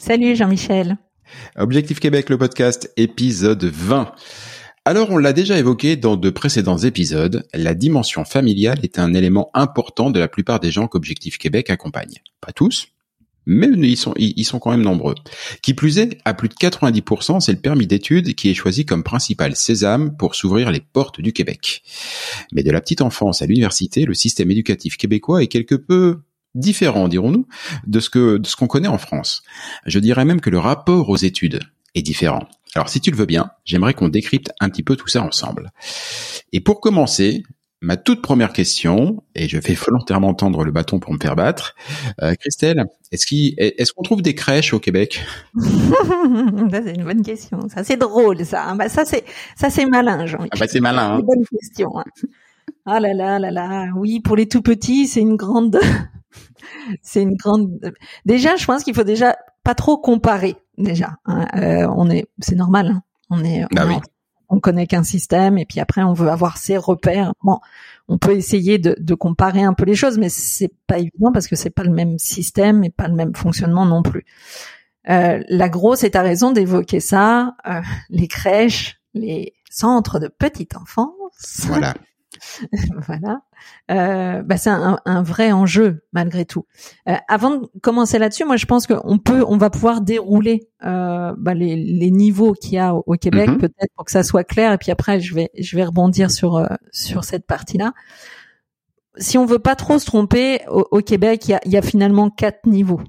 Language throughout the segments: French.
Salut Jean-Michel. Objectif Québec, le podcast, épisode 20. Alors, on l'a déjà évoqué dans de précédents épisodes, la dimension familiale est un élément important de la plupart des gens qu'Objectif Québec accompagne. Pas tous, mais ils sont, quand même nombreux. Qui plus est, à plus de 90%, c'est le permis d'études qui est choisi comme principal sésame pour s'ouvrir les portes du Québec. Mais de la petite enfance à l'université, le système éducatif québécois est quelque peu différent, dirons-nous, de ce que de ce qu'on connaît en France. Je dirais même que le rapport aux études est différent. Alors si tu le veux bien, j'aimerais qu'on décrypte un petit peu tout ça ensemble. Et pour commencer, ma toute première question, et je vais volontairement tendre le bâton pour me faire battre, euh, Christelle, est-ce qu'on est qu'on trouve des crèches au Québec? Ça c'est une bonne question. Ça c'est drôle, ça. Bah, ça c'est ça c'est malin, Jean. Ah bah c'est malin. Hein. Bonne question. Hein. Ah là là là là. Oui, pour les tout petits, c'est une grande. C'est une grande. Déjà, je pense qu'il faut déjà pas trop comparer déjà. Hein. Euh, on est, c'est normal. Hein. On est, bah on, oui. on, connaît qu'un système et puis après on veut avoir ses repères. Bon, on peut essayer de, de comparer un peu les choses, mais c'est pas évident parce que c'est pas le même système et pas le même fonctionnement non plus. Euh, la grosse est à raison d'évoquer ça, euh, les crèches, les centres de petite enfance. Voilà. voilà. Euh, bah c'est un, un, vrai enjeu malgré tout. Euh, avant de commencer là-dessus, moi je pense qu'on peut, on va pouvoir dérouler euh, bah, les, les, niveaux qu'il y a au, au Québec, Mhm. peut-être pour que ça soit clair. Et puis après, je vais, je vais rebondir sur euh, sur cette partie-là. Si on veut pas trop se tromper, au, au Québec, il y a, y a finalement quatre niveaux.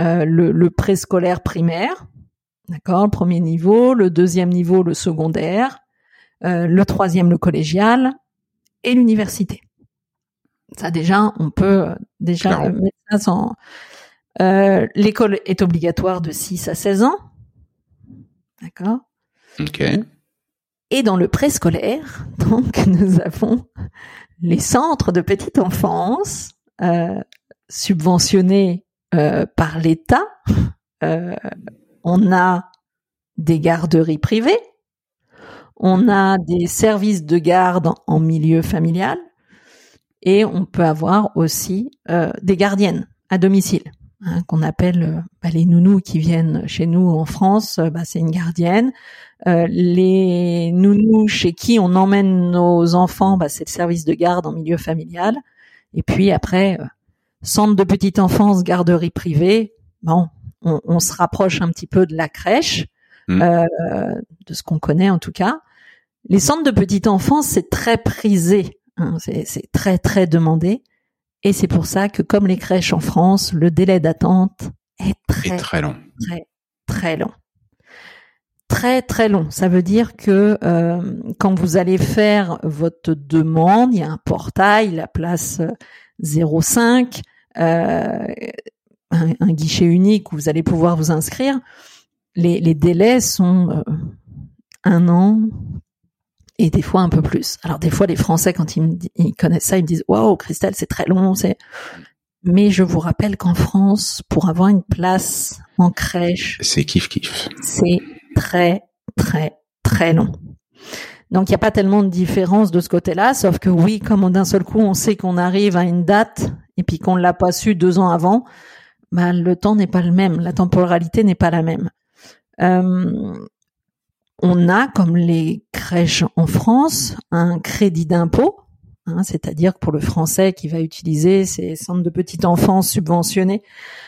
Euh, le, le préscolaire primaire, d'accord, le premier niveau, le deuxième niveau, le secondaire, euh, le troisième, le collégial, et l'université. Ça déjà, on peut déjà euh, mettre ça sans. Euh, L'école est obligatoire de 6 à 16 ans, d'accord. Ok. Et dans le préscolaire, donc nous avons les centres de petite enfance euh, subventionnés euh, par l'État. Euh, on a des garderies privées, on a des services de garde en, milieu familial, et on peut avoir aussi euh, des gardiennes à domicile, hein, qu'on appelle euh, bah, les nounous qui viennent chez nous en France. euh, bah, c'est une gardienne. Euh, les nounous chez qui on emmène nos enfants, bah, c'est le service de garde en milieu familial. Et puis après, centre de petite enfance, garderie privée. Bon, on, on se rapproche un petit peu de la crèche, euh, de ce qu'on connaît en tout cas. Les centres de petite enfance, c'est très prisé, hein, c'est très très demandé. Et c'est pour ça que, comme les crèches en France, le délai d'attente est très très long. très très long. Très très long. Ça veut dire que euh, quand vous allez faire votre demande, il y a un portail, la place euh, 05, euh, un, un guichet unique où vous allez pouvoir vous inscrire. Les, les délais sont euh, un an et des fois un peu plus. Alors des fois les Français quand ils, me ils connaissent ça, ils me disent waouh Christelle c'est très long, c'est. Mais je vous rappelle qu'en France, pour avoir une place en crèche, C'est kiff kiff. c'est très, très, très long. Donc il n'y a pas tellement de différence de ce côté-là, sauf que oui, comme d'un seul coup on sait qu'on arrive à une date et puis qu'on l'a pas su deux ans avant, bah, le temps n'est pas le même, la temporalité n'est pas la même. Euh, on a, comme les crèches en France, un crédit d'impôt, hein, c'est-à-dire que pour le français qui va utiliser ces centres de petite enfance subventionnés,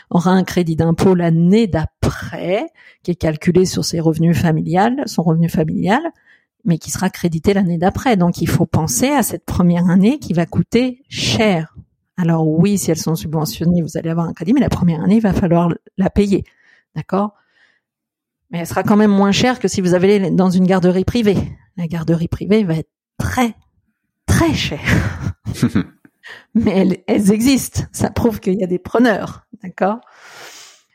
aura un crédit d'impôt l'année d'après, qui est calculé sur ses revenus familiales, son revenu familial, mais qui sera crédité l'année d'après. Donc il faut penser à cette première année qui va coûter cher. Alors oui, si elles sont subventionnées, vous allez avoir un crédit, mais la première année, il va falloir la payer. D'accord? Mais elle sera quand même moins chère que si vous avez dans une garderie privée. La garderie privée va être très, très chère. mais elles, elles, existent. Ça prouve qu'il y a des preneurs. D'accord?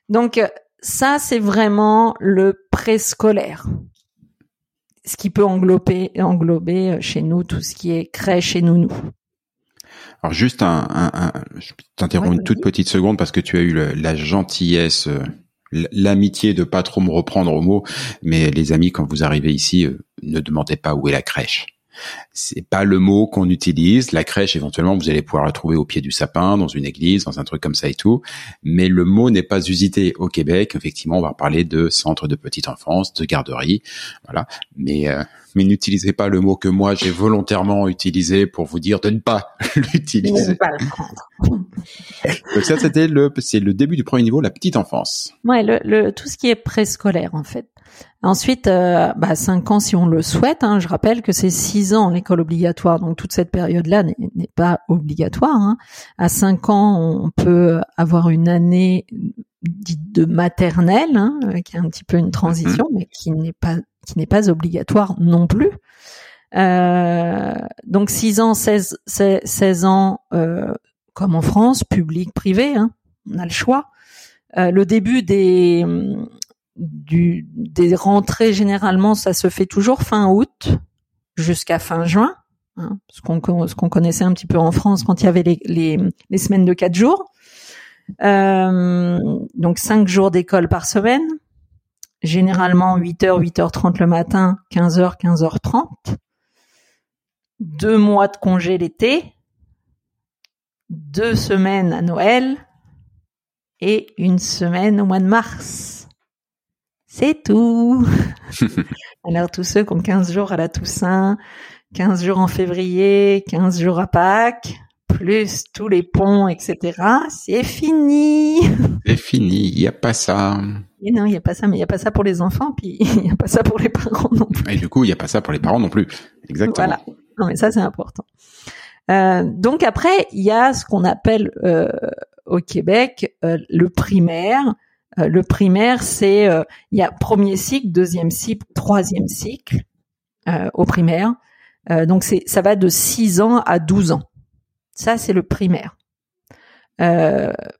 Donc ça, c'est vraiment le préscolaire ce qui peut englober, englober chez nous tout ce qui est crèche et nounou. Alors juste un, un, un je t'interromps une toute petite seconde parce que tu as eu le, la gentillesse, euh, l'amitié de pas trop me reprendre au mot, mais les amis quand vous arrivez ici, euh, ne demandez pas où est la crèche c'est pas le mot qu'on utilise. La crèche, éventuellement, vous allez pouvoir la trouver au pied du sapin, dans une église, dans un truc comme ça et tout. Mais le mot n'est pas usité au Québec. Effectivement, on va parler de centre de petite enfance, de garderie, voilà. Mais euh, mais n'utilisez pas le mot que moi j'ai volontairement utilisé pour vous dire de ne pas l'utiliser. pas le prendre. Donc ça, c'était le, c'est le début du premier niveau, la petite enfance. Ouais, le, le tout ce qui est préscolaire en fait. Ensuite, euh, bah, 5 ans si on le souhaite. Hein, je rappelle que c'est 6 ans l'école obligatoire, donc toute cette période-là n'est pas obligatoire. Hein. À 5 ans, on peut avoir une année dite de maternelle, hein, qui est un petit peu une transition, mm-hmm. mais qui n'est pas qui n'est pas obligatoire non plus. Euh, donc 6 ans, 16, 16 ans, euh, comme en France, public, privé, hein, on a le choix. Euh, le début des du, des rentrées généralement, ça se fait toujours fin août jusqu'à fin juin, hein, ce qu'on ce qu'on connaissait un petit peu en France quand il y avait les, les, les semaines de quatre jours. Euh, donc cinq jours d'école par semaine, généralement 8h, 8h30 le matin, 15h, 15h30. Deux mois de congé l'été, deux semaines à Noël et une semaine au mois de mars. C'est tout. Alors tous ceux qui ont 15 jours à la Toussaint, 15 jours en février, 15 jours à Pâques, plus tous les ponts, etc., c'est fini. C'est fini, il n'y a pas ça. Et non, il n'y a pas ça, mais il n'y a pas ça pour les enfants, puis il n'y a pas ça pour les parents non plus. Et du coup, il n'y a pas ça pour les parents non plus. Exactement. Voilà. Non, mais ça, c'est important. Euh, donc après, il y a ce qu'on appelle euh, au Québec euh, le primaire. Euh, le primaire, c'est euh, il y a premier cycle, deuxième cycle, troisième cycle euh, au primaire. donc c'est ça va de 6 ans à 12 ans. Ça c'est le primaire.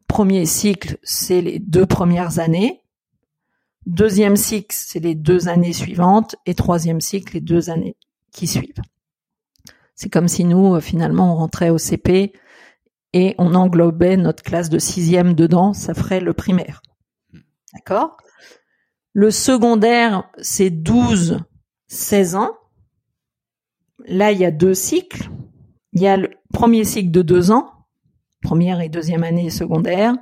premier cycle, c'est les deux premières années. Deuxième cycle, c'est les deux années suivantes. Et troisième cycle, les deux années qui suivent. C'est comme si nous, finalement, on rentrait au CP et on englobait notre classe de sixième dedans, ça ferait le primaire. D'accord? Le secondaire, c'est 12, 16 ans. Là, il y a deux cycles. Il y a premier cycle de deux ans, première et deuxième année secondaire,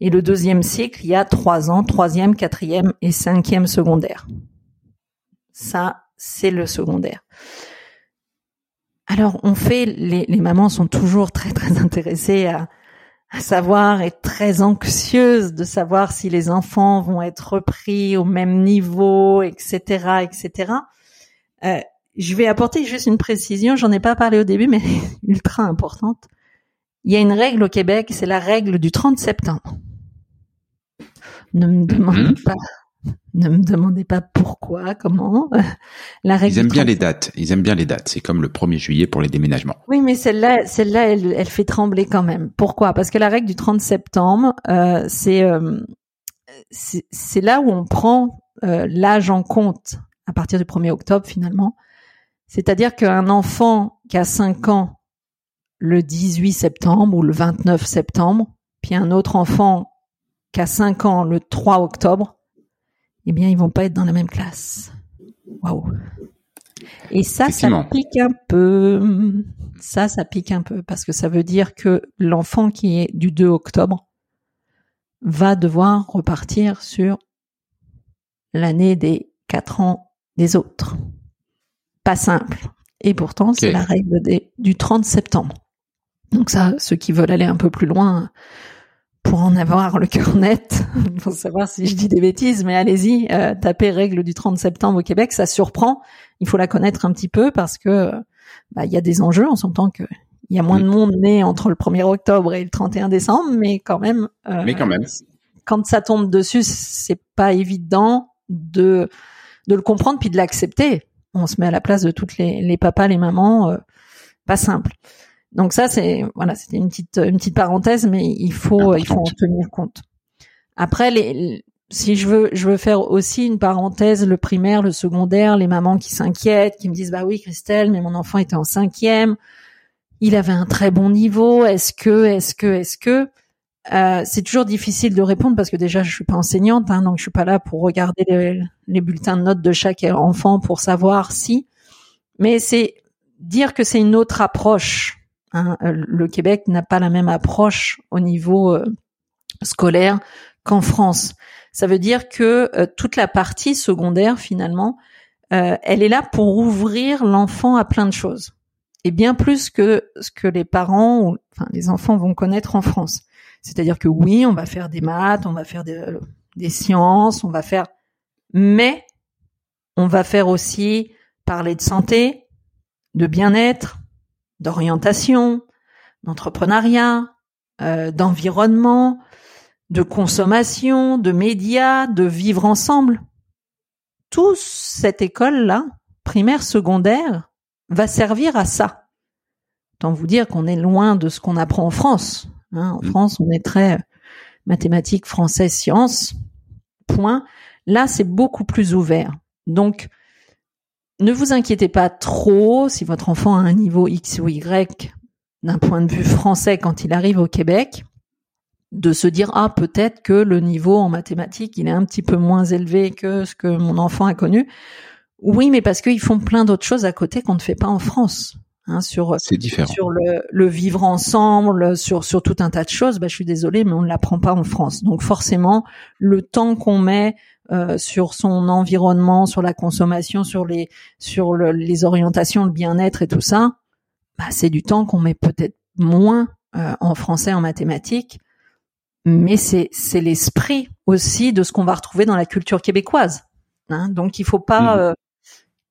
et le deuxième cycle, il y a trois ans, troisième, quatrième et cinquième secondaire. Ça, c'est le secondaire. Alors, on fait, les, les mamans sont toujours très très intéressées à, à savoir est très anxieuse de savoir si les enfants vont être repris au même niveau, etc., etc. je vais apporter juste une précision. J'en ai pas parlé au début, mais ultra importante. Il y a une règle au Québec, c'est la règle du 30 septembre. Ne me demandez mhm. pas ne me demandez pas pourquoi, comment. La règle Ils aiment bien les dates. Ils aiment bien les dates. C'est comme le 1er juillet pour les déménagements. Oui, mais celle-là, celle-là, elle, elle, fait trembler quand même. Pourquoi? Parce que la règle du 30 septembre, euh, c'est euh, c'est là où on prend euh, l'âge en compte à partir du 1er octobre finalement. C'est-à-dire qu'un enfant qui a 5 ans le 18 septembre ou le 29 septembre, puis un autre enfant qui a 5 ans le 3 octobre, eh bien, ils vont pas être dans la même classe. Waouh. Et ça, ça pique un peu. Ça, ça pique un peu parce que ça veut dire que l'enfant qui est du 2 octobre va devoir repartir sur l'année des 4 ans des autres. Pas simple. Et pourtant, c'est la règle des, du 30 septembre. Donc ça, ceux qui veulent aller un peu plus loin pour en avoir le cœur net, pour savoir si je dis des bêtises, mais allez-y, euh, tapez règle du 30 septembre au Québec, ça surprend. Il faut la connaître un petit peu parce que bah, il y a des enjeux. On s'entend que il y a moins de monde né entre le 1er octobre et le 31 décembre, mais quand même. Euh, mais quand même. Quand ça tombe dessus, c'est pas évident de de le comprendre puis de l'accepter. On se met à la place de toutes les, les papas, les mamans, euh, pas simple. Donc ça, c'est voilà, c'était une petite une petite parenthèse, mais il faut il faut en tenir compte. Après, les, si je veux je veux faire aussi une parenthèse, le primaire, le secondaire, les mamans qui s'inquiètent, qui me disent bah oui Christelle, mais mon enfant était en cinquième, il avait un très bon niveau, est-ce que est-ce que est-ce que euh, c'est toujours difficile de répondre parce que déjà je suis pas enseignante, hein, donc je suis pas là pour regarder les, bulletins de notes de chaque enfant pour savoir si. Mais c'est dire que c'est une autre approche Hein, euh, le Québec n'a pas la même approche au niveau euh, scolaire qu'en France. Ça veut dire que toute la partie secondaire, finalement, elle est là pour ouvrir l'enfant à plein de choses. Et bien plus que ce que les parents ou enfin, les enfants vont connaître en France. C'est-à-dire que oui, on va faire des maths, on va faire des, des sciences, on va faire... Mais on va faire aussi parler de santé, de bien-être, d'orientation, d'entrepreneuriat, euh, d'environnement, de consommation, de médias, de vivre ensemble. Tout cette école-là, primaire, secondaire, va servir à ça. Tant vous dire qu'on est loin de ce qu'on apprend en France. Hein. en mm. France, on est très mathématiques, français, sciences. Point. Là, c'est beaucoup plus ouvert. Donc, ne vous inquiétez pas trop si votre enfant a un niveau X ou Y d'un point de vue français quand il arrive au Québec, de se dire ah peut-être que le niveau en mathématiques il est un petit peu moins élevé que ce que mon enfant a connu. Oui, mais parce qu'ils font plein d'autres choses à côté qu'on ne fait pas en France. Hein, sur sur le, le, vivre ensemble, sur sur tout un tas de choses. Bah, je suis désolée, mais on ne l'apprend pas en France. Donc forcément, le temps qu'on met euh, sur son environnement, sur la consommation, sur les sur les orientations, le bien-être et tout ça, bah, c'est du temps qu'on met peut-être moins euh, en français, en mathématiques, mais c'est c'est l'esprit aussi de ce qu'on va retrouver dans la culture québécoise. Hein. Donc il faut pas mmh. euh,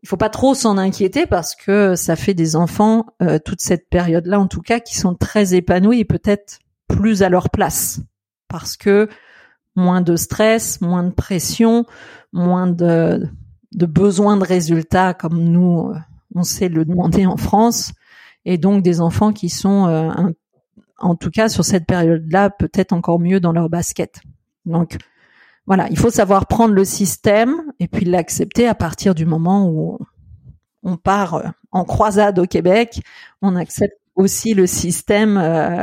il faut pas trop s'en inquiéter parce que ça fait des enfants toute cette période-là en tout cas qui sont très épanouis et peut-être plus à leur place parce que moins de stress, moins de pression, moins de, de besoin de résultats comme nous, euh, on sait le demander en France, et donc des enfants qui sont, euh, en tout cas sur cette période-là, peut-être encore mieux dans leur basket. Donc voilà, il faut savoir prendre le système et puis l'accepter à partir du moment où on part euh, en croisade au Québec, on accepte aussi le système,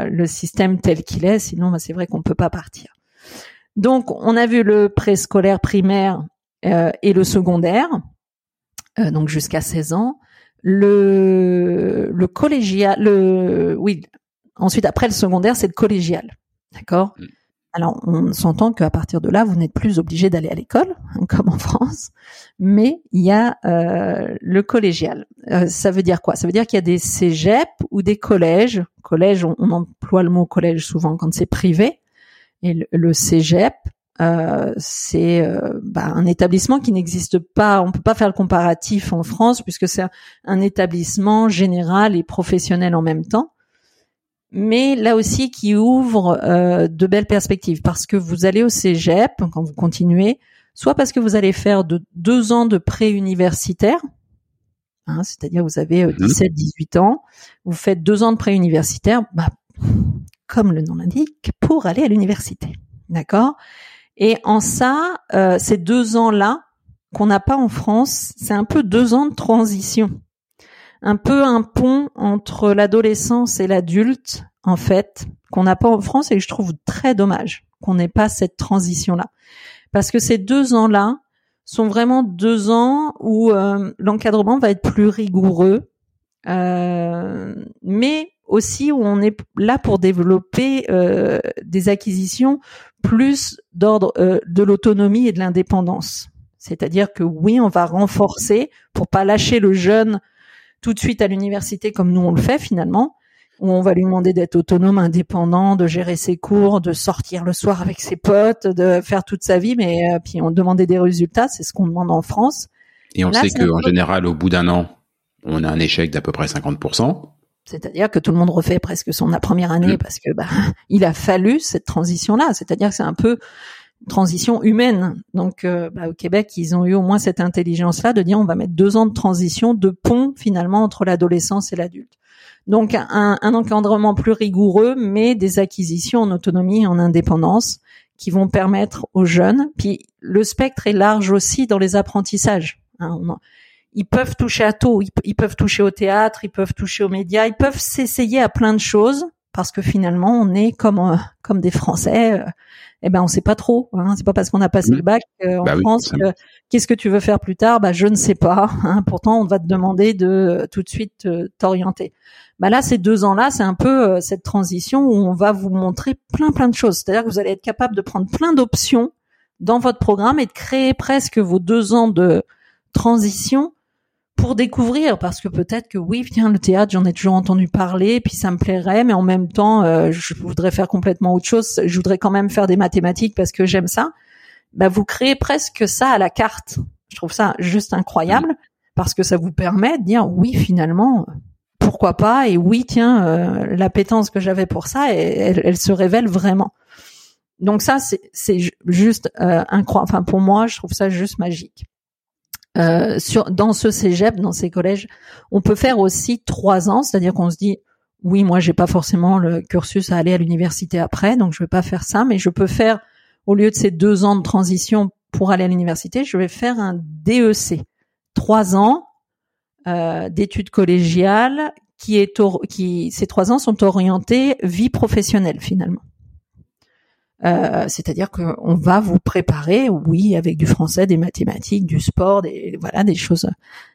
le système tel qu'il est. Sinon, bah, c'est vrai qu'on peut pas partir. Donc, on a vu le préscolaire primaire euh, et le secondaire, euh, donc jusqu'à 16 ans. Le, le collégial, le, oui, ensuite après le secondaire, c'est le collégial, d'accord? Alors, on s'entend qu'à partir de là, vous n'êtes plus obligé d'aller à l'école, comme en France, mais il y a euh, le collégial. ça veut dire quoi? Ça veut dire qu'il y a des cégeps ou des collèges. Collège, on, on emploie le mot collège souvent quand c'est privé, et le, Cégep, euh, c'est euh, bah, un établissement qui n'existe pas. On peut pas faire le comparatif en France puisque c'est un, établissement général et professionnel en même temps, mais là aussi qui ouvre euh, de belles perspectives parce que vous allez au Cégep quand vous continuez, soit parce que vous allez faire de deux ans de pré-universitaire, hein, c'est-à-dire vous avez 17-18 mhm. ans, vous faites deux ans de pré-universitaire, bah, comme le nom l'indique, pour aller à l'université. D'accord? Et en ça, euh, ces deux ans-là, qu'on n'a pas en France, c'est un peu deux ans de transition. Un peu un pont entre l'adolescence et l'adulte, en fait, qu'on n'a pas en France et je trouve très dommage qu'on n'ait pas cette transition-là. Parce que ces deux ans-là sont vraiment deux ans où euh, l'encadrement va être plus rigoureux, euh, mais aussi où on est là pour développer euh, des acquisitions plus d'ordre de l'autonomie et de l'indépendance. C'est-à-dire que oui, on va renforcer pour pas lâcher le jeune tout de suite à l'université comme nous on le fait finalement, où on va lui demander d'être autonome, indépendant, de gérer ses cours, de sortir le soir avec ses potes, de faire toute sa vie, mais euh, puis on demandait des résultats, c'est ce qu'on demande en France. Et on sait qu'en général, au bout d'un an, on a un échec d'à peu près 50%. C'est-à-dire que tout le monde refait presque son première année parce que bah, il a fallu cette transition-là. C'est-à-dire que c'est un peu transition humaine. Donc euh, bah, au Québec, ils ont eu au moins cette intelligence-là de dire on va mettre deux ans de transition, de pont finalement entre l'adolescence et l'adulte. Donc un, encadrement plus rigoureux, mais des acquisitions en autonomie et en indépendance qui vont permettre aux jeunes. Puis le spectre est large aussi dans les apprentissages. Hein. ils peuvent toucher à tout. Ils, peuvent toucher au théâtre, ils peuvent toucher aux médias, ils peuvent s'essayer à plein de choses parce que finalement on est comme euh, comme des Français. Euh, eh ben on sait pas trop. Hein. C'est pas parce qu'on a passé le bac euh, en bah France qu'est-ce que tu veux faire plus tard? Bah je ne sais pas. Hein. Pourtant on va te demander de tout de suite t'orienter. Bah là, ces deux ans-là, c'est un peu euh, cette transition où on va vous montrer plein plein de choses. C'est-à-dire que vous allez être capable de prendre plein d'options dans votre programme et de créer presque vos deux ans de transition pour découvrir parce que peut-être que oui tiens le théâtre j'en ai toujours entendu parler puis ça me plairait mais en même temps euh, je voudrais faire complètement autre chose. Je voudrais quand même faire des mathématiques parce que j'aime ça. Bah vous créez presque ça à la carte. Je trouve ça juste incroyable parce que ça vous permet de dire oui finalement pourquoi pas et oui tiens euh, l'appétence que j'avais pour ça elle, elle, se révèle vraiment. Donc ça c'est juste euh, incroyable enfin pour moi je trouve ça juste magique euh, sur dans ce cégep dans ces collèges on peut faire aussi trois ans c'est-à-dire qu'on se dit oui moi j'ai pas forcément le cursus à aller à l'université après donc je vais pas faire ça mais je peux faire au lieu de ces deux ans de transition pour aller à l'université je vais faire un DEC trois ans euh, d'études collégiales qui est qui ces trois ans sont orientés vie professionnelle finalement. Euh, c'est-à-dire qu'on va vous préparer, oui, avec du français, des mathématiques, du sport, des voilà, des choses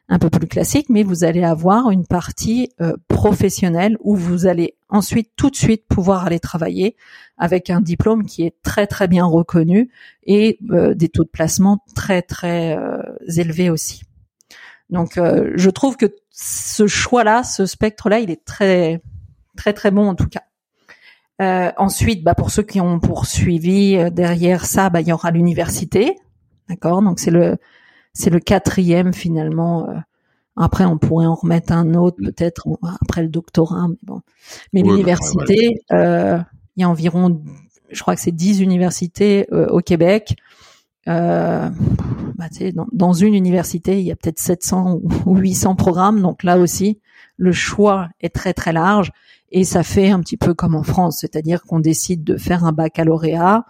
un peu plus classiques, mais vous allez avoir une partie euh, professionnelle où vous allez ensuite tout de suite pouvoir aller travailler avec un diplôme qui est très très bien reconnu et des taux de placement très très élevés aussi. Donc, euh, je trouve que ce choix-là, ce spectre-là, il est très, très, très bon en tout cas. Euh, ensuite, bah, pour ceux qui ont poursuivi euh, derrière ça, bah, il y aura l'université, d'accord? Donc c'est le, c'est le quatrième finalement. après, on pourrait en remettre un autre peut-être après le doctorat, mais bon. Mais bah, l'université, il y a environ, je crois que c'est dix universités au Québec. Euh, bah, dans, dans, une université, il y a peut-être 700 ou 800 programmes, donc là aussi, le choix est très très large et ça fait un petit peu comme en France, c'est-à-dire qu'on décide de faire un baccalauréat,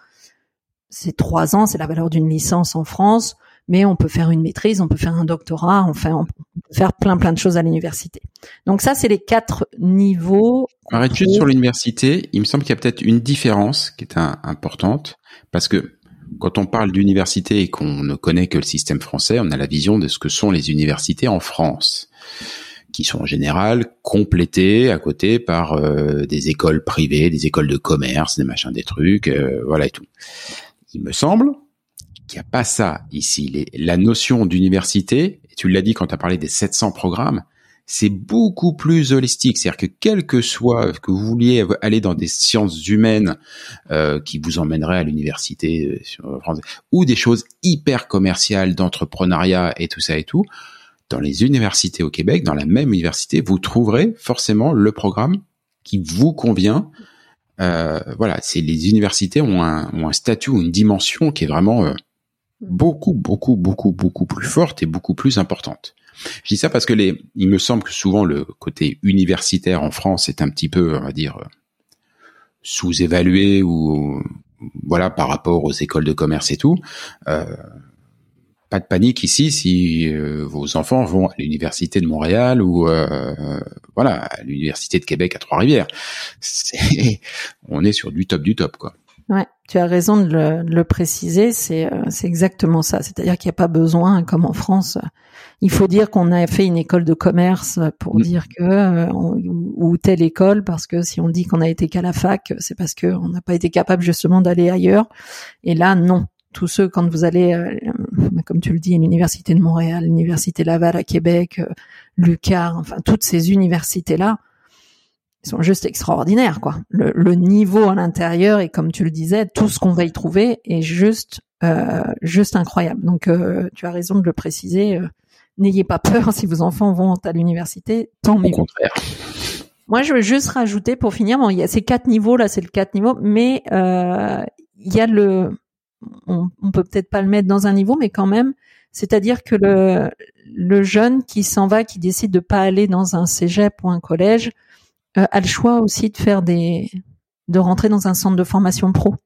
c'est trois ans, c'est la valeur d'une licence en France, mais on peut faire une maîtrise, on peut faire un doctorat, enfin on peut faire plein plein de choses à l'université. Donc ça, c'est les quatre niveaux. Arrête juste sur l'université, il me semble qu'il y a peut-être une différence qui est importante, parce que quand on parle d'université et qu'on ne connaît que le système français, on a la vision de ce que sont les universités en France, qui sont en général complétées à côté par euh, des écoles privées, des écoles de commerce, des machins, des trucs, euh, voilà et tout. Il me semble qu'il n'y a pas ça ici. la notion d'université, tu l'as dit quand tu as parlé des 700 programmes, c'est beaucoup plus holistique. C'est-à-dire que quel que soit que vous vouliez aller dans des sciences humaines euh, qui vous emmèneraient à l'université euh, ou des choses hyper commerciales d'entrepreneuriat et tout ça et tout, dans les universités au Québec, dans la même université, vous trouverez forcément le programme qui vous convient. Euh, voilà, c'est les universités ont un, ont un statut une dimension qui est vraiment euh, beaucoup, beaucoup, beaucoup, beaucoup plus forte et beaucoup plus importante. Je dis ça parce que les, il me semble que souvent le côté universitaire en France est un petit peu, on va dire, sous-évalué ou voilà par rapport aux écoles de commerce et tout. Euh, pas de panique ici si euh, vos enfants vont à l'université de Montréal ou euh, voilà à l'université de Québec à Trois-Rivières. on est sur du top du top quoi. Ouais, tu as raison de le, de le préciser, c'est euh, c'est exactement ça. C'est-à-dire qu'il n'y a pas besoin, comme en France, il faut dire qu'on a fait une école de commerce pour Mm. dire que euh, on- ou telle école, parce que si on dit qu'on a été qu'à la fac, c'est parce que on n'a pas été capable justement d'aller ailleurs. Et là, non. Tous ceux, quand vous allez, comme tu le dis, à l'université de Montréal, l'université Laval à Québec, euh, Lucar, enfin toutes ces universités-là, ils sont juste extraordinaires, quoi. Le, le niveau à l'intérieur et comme tu le disais, tout ce qu'on va y trouver est juste, euh, juste incroyable. Donc, euh, tu as raison de le préciser. euh, N'ayez pas peur si vos enfants vont à l'université, tant Au mieux. contraire. Moi, je veux juste rajouter pour finir, bon, il y a ces quatre niveaux là, c'est le quatre niveaux, mais euh, il y a le, on, on peut peut-être pas le mettre dans un niveau, mais quand même, c'est-à-dire que le le jeune qui s'en va, qui décide de pas aller dans un cégep ou un collège, euh, a le choix aussi de faire des, de rentrer dans un centre de formation pro.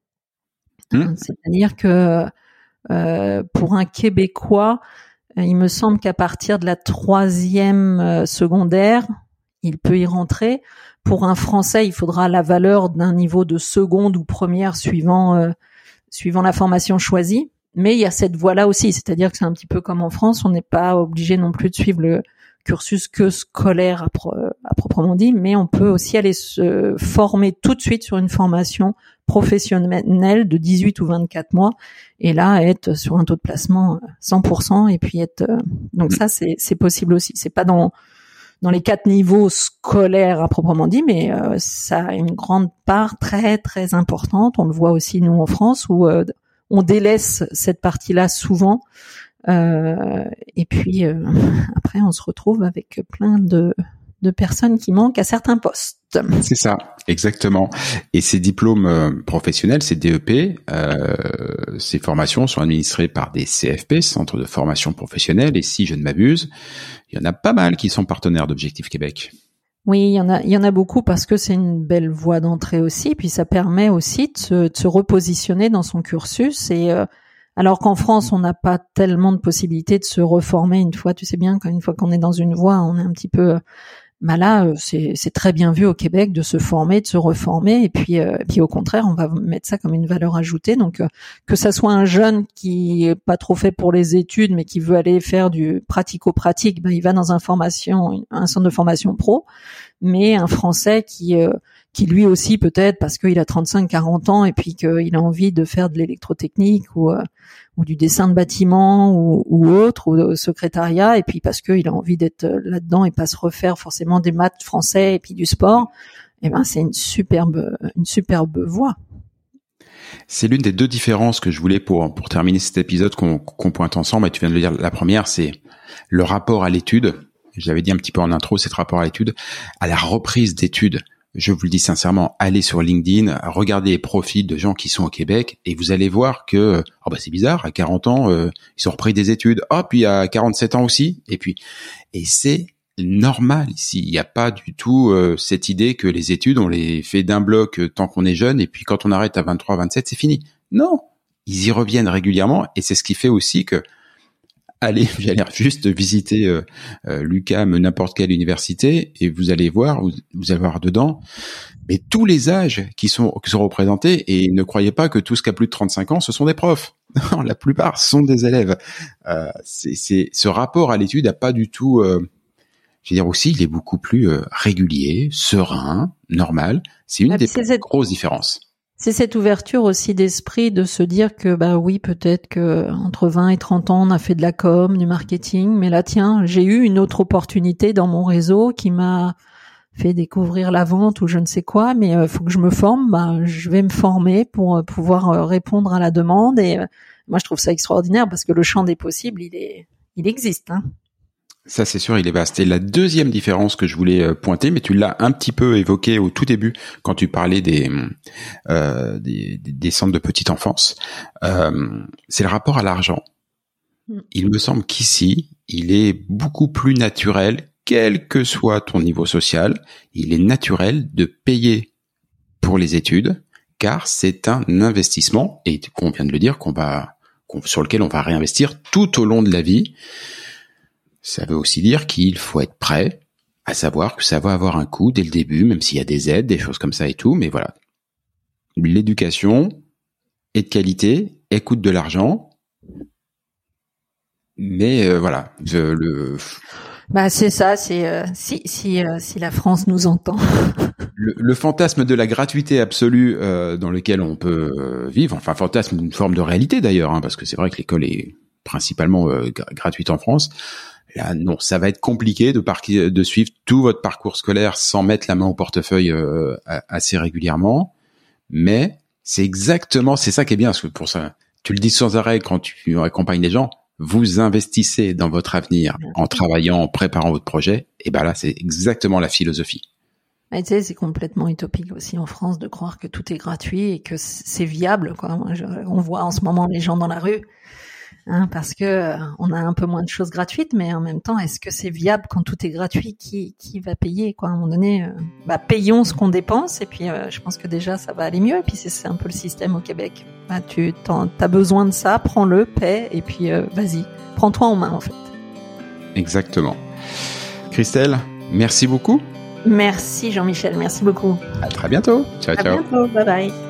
Hmm. C'est-à-dire que euh, pour un Québécois, euh, il me semble qu'à partir de la troisième secondaire, il peut y rentrer. Pour un Français, il faudra la valeur d'un niveau de seconde ou première suivant euh, suivant la formation choisie. Mais il y a cette voie-là aussi, c'est-à-dire que c'est un petit peu comme en France, on n'est pas obligé non plus de suivre le cursus que scolaire à, pro- à proprement dit, mais on peut aussi aller se former tout de suite sur une formation professionnelle de 18 ou 24 mois et là être sur un taux de placement euh, 100% et puis être euh, donc ça c'est c'est possible aussi c'est pas dans dans les quatre niveaux scolaires à proprement dit mais euh, ça a une grande part très très importante on le voit aussi nous en France où euh, on délaisse cette partie-là souvent euh, et puis euh, après on se retrouve avec plein de de personnes qui manquent à certains postes. C'est ça, exactement. Et ces diplômes euh, professionnels, ces DEP, euh, ces formations sont administrées par des CFP, Centres de formation professionnelle, et si je ne m'abuse, il y en a pas mal qui sont partenaires d'Objectif Québec. Oui, il y en a, il y en a beaucoup parce que c'est une belle voie d'entrée aussi, puis ça permet aussi de se, de se repositionner dans son cursus. Et euh, alors qu'en France, on n'a pas tellement de possibilités de se reformer une fois. Tu sais bien qu'une fois qu'on est dans une voie, on est un petit peu bah là, euh, c'est très bien vu au Québec de se former, de se reformer, et puis, euh, et puis au contraire, on va mettre ça comme une valeur ajoutée. Donc, euh, que ça soit un jeune qui est pas trop fait pour les études, mais qui veut aller faire du pratico-pratique, ben, il va dans un formation, un centre de formation pro. Mais un Français qui euh, qui lui aussi peut-être parce qu'il a 35-40 ans et puis qu'il a envie de faire de l'électrotechnique ou euh, ou du dessin de bâtiment ou, ou autre ou au secrétariat et puis parce qu'il a envie d'être là-dedans et pas se refaire forcément des maths français et puis du sport et ben c'est une superbe une superbe voie C'est l'une des deux différences que je voulais pour pour terminer cet épisode qu'on qu'on pointe ensemble. Et tu viens de le dire. La première, c'est le rapport à l'étude. J'avais dit un petit peu en intro, cet rapport à l'étude, à la reprise d'études. Je vous le dis sincèrement, allez sur LinkedIn, regardez les profils de gens qui sont au Québec et vous allez voir que, oh bah c'est bizarre, à 40 ans, euh, ils ont repris des études. Oh, puis à 47 ans aussi. Et puis, et c'est normal ici. Il n'y a pas du tout euh, cette idée que les études, on les fait d'un bloc euh, tant qu'on est jeune et puis quand on arrête à 23, 27, c'est fini. Non, ils y reviennent régulièrement et c'est ce qui fait aussi que allez, j'allais juste visiter euh, euh, l'UCAM, n'importe quelle université, et vous allez voir, vous, vous allez voir dedans, mais tous les âges qui sont, qui sont représentés, et ne croyez pas que tout ce qui a plus de 35 ans, ce sont des profs. Non, la plupart sont des élèves. Euh, c'est, c'est, ce rapport à l'étude n'a pas du tout... Euh, je veux dire aussi, il est beaucoup plus euh, régulier, serein, normal. C'est une Ah, des grosses différences. C'est cette ouverture aussi d'esprit de se dire que bah oui peut-être que entre 20 et 30 ans on a fait de la com, du marketing, mais là tiens j'ai eu une autre opportunité dans mon réseau qui m'a fait découvrir la vente ou je ne sais quoi, mais euh, faut que je me forme, bah, je vais me former pour euh, pouvoir euh, répondre à la demande et moi je trouve ça extraordinaire parce que le champ des possibles il est il existe. Hein. Ça, c'est sûr, il est vaste. Et la deuxième différence que je voulais euh, pointer, mais tu l'as un petit peu évoqué au tout début quand tu parlais des euh, des, des centres de petite enfance, euh, c'est le rapport à l'argent. Mm. Il me semble qu'ici, il est beaucoup plus naturel, quel que soit ton niveau social, il est naturel de payer pour les études, car c'est un investissement, et qu'on vient de le dire, qu'on va sur lequel on va réinvestir tout au long de la vie. Ça veut aussi dire qu'il faut être prêt à savoir que ça va avoir un coût dès le début, même s'il y a des aides, des choses comme ça et tout. Mais voilà, l'éducation, est de qualité, et coûte de l'argent. Mais euh, voilà, le. Bah c'est ça, c'est euh, si si euh, si la France nous entend. le, le, fantasme de la gratuité absolue dans lequel on peut vivre, enfin fantasme d'une forme de réalité d'ailleurs, hein, parce que c'est vrai que l'école est principalement gratuite en France. Là, non, ça va être compliqué de, de suivre tout votre parcours scolaire sans mettre la main au portefeuille assez régulièrement. Mais c'est exactement, c'est ça qui est bien, parce que pour ça, tu le dis sans arrêt quand tu accompagnes les gens, vous investissez dans votre avenir en travaillant, en préparant votre projet, et ben là, c'est exactement la philosophie. tu sais, c'est complètement utopique aussi en France de croire que tout est gratuit et que c'est viable. Quoi. on voit en ce moment les gens dans la rue Hein, parce que euh, on a un peu moins de choses gratuites, mais en même temps, est-ce que c'est viable quand tout est gratuit Qui, qui va payer quoi? À un moment donné, euh, bah, payons ce qu'on dépense, et puis euh, je pense que déjà ça va aller mieux. Et puis c'est un peu le système au Québec. Bah, tu as besoin de ça, prends-le, paie, et puis vas-y, prends-toi en main en fait. Exactement. Christelle, merci beaucoup. Merci Jean-Michel, merci beaucoup. À très bientôt. Ciao, à bientôt, bye bye.